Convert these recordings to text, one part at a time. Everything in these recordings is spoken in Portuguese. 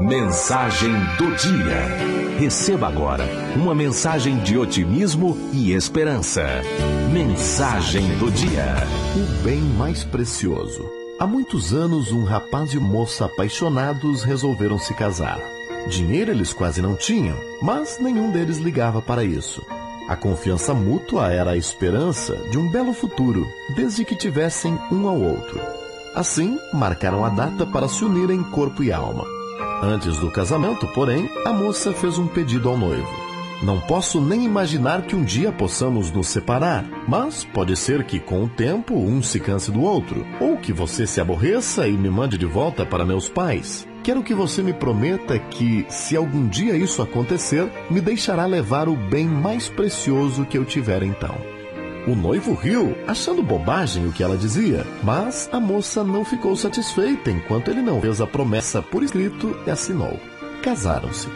Mensagem do dia. Receba agora uma mensagem de otimismo e esperança. Mensagem do dia. O bem mais precioso. Há muitos anos, um rapaz e moça apaixonados resolveram se casar. Dinheiro eles quase não tinham, mas nenhum deles ligava para isso. A confiança mútua era a esperança de um belo futuro, desde que tivessem um ao outro. Assim, marcaram a data para se unirem corpo e alma. Antes do casamento, porém, a moça fez um pedido ao noivo. Não posso nem imaginar que um dia possamos nos separar, mas pode ser que com o tempo um se canse do outro, ou que você se aborreça e me mande de volta para meus pais. Quero que você me prometa que, se algum dia isso acontecer, me deixará levar o bem mais precioso que eu tiver então. O noivo riu, achando bobagem o que ela dizia, mas a moça não ficou satisfeita enquanto ele não fez a promessa por escrito e assinou. Casaram-se.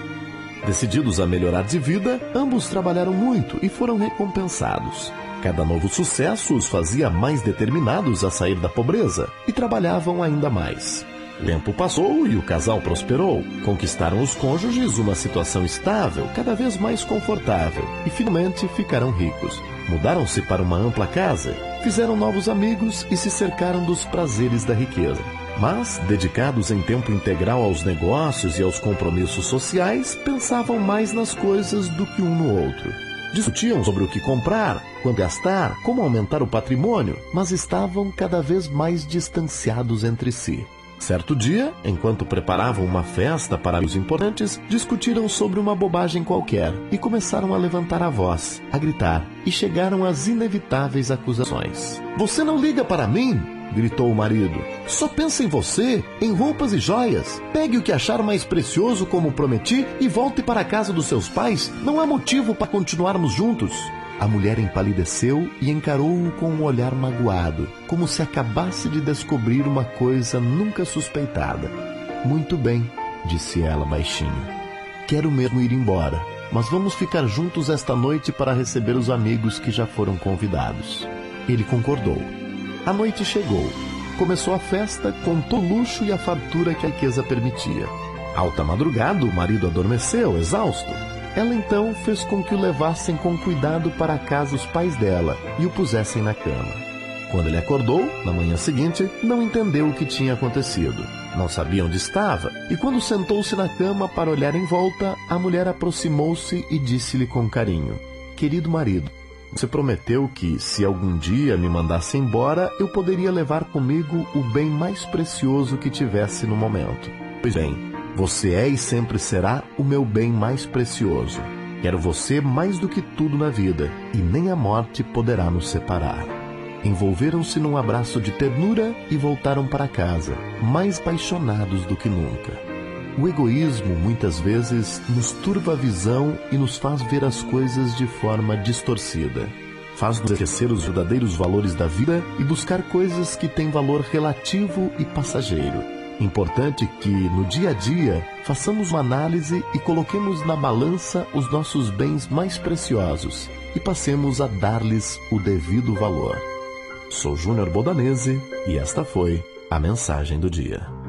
Decididos a melhorar de vida, ambos trabalharam muito e foram recompensados. Cada novo sucesso os fazia mais determinados a sair da pobreza e trabalhavam ainda mais. Tempo passou e o casal prosperou. Conquistaram os cônjuges uma situação estável, cada vez mais confortável, e finalmente ficaram ricos. Mudaram-se para uma ampla casa, fizeram novos amigos e se cercaram dos prazeres da riqueza. Mas, dedicados em tempo integral aos negócios e aos compromissos sociais, pensavam mais nas coisas do que um no outro. Discutiam sobre o que comprar, quando gastar, como aumentar o patrimônio, mas estavam cada vez mais distanciados entre si. Certo dia, enquanto preparavam uma festa para os importantes, discutiram sobre uma bobagem qualquer e começaram a levantar a voz, a gritar, e chegaram às inevitáveis acusações. Você não liga para mim? gritou o marido. Só pensa em você, em roupas e joias. Pegue o que achar mais precioso, como prometi, e volte para a casa dos seus pais. Não há motivo para continuarmos juntos. A mulher empalideceu e encarou-o com um olhar magoado, como se acabasse de descobrir uma coisa nunca suspeitada. Muito bem, disse ela baixinho. Quero mesmo ir embora, mas vamos ficar juntos esta noite para receber os amigos que já foram convidados. Ele concordou. A noite chegou. Começou a festa com todo o luxo e a fartura que a riqueza permitia. Alta madrugada, o marido adormeceu, exausto. Ela então fez com que o levassem com cuidado para casa os pais dela e o pusessem na cama. Quando ele acordou, na manhã seguinte, não entendeu o que tinha acontecido. Não sabia onde estava, e quando sentou-se na cama para olhar em volta, a mulher aproximou-se e disse-lhe com carinho: Querido marido, você prometeu que, se algum dia me mandasse embora, eu poderia levar comigo o bem mais precioso que tivesse no momento. Pois bem, você é e sempre será o meu bem mais precioso. Quero você mais do que tudo na vida, e nem a morte poderá nos separar. Envolveram-se num abraço de ternura e voltaram para casa, mais apaixonados do que nunca. O egoísmo muitas vezes nos turva a visão e nos faz ver as coisas de forma distorcida. Faz-nos esquecer os verdadeiros valores da vida e buscar coisas que têm valor relativo e passageiro Importante que, no dia a dia, façamos uma análise e coloquemos na balança os nossos bens mais preciosos e passemos a dar-lhes o devido valor. Sou Júnior Bodanese e esta foi a mensagem do dia.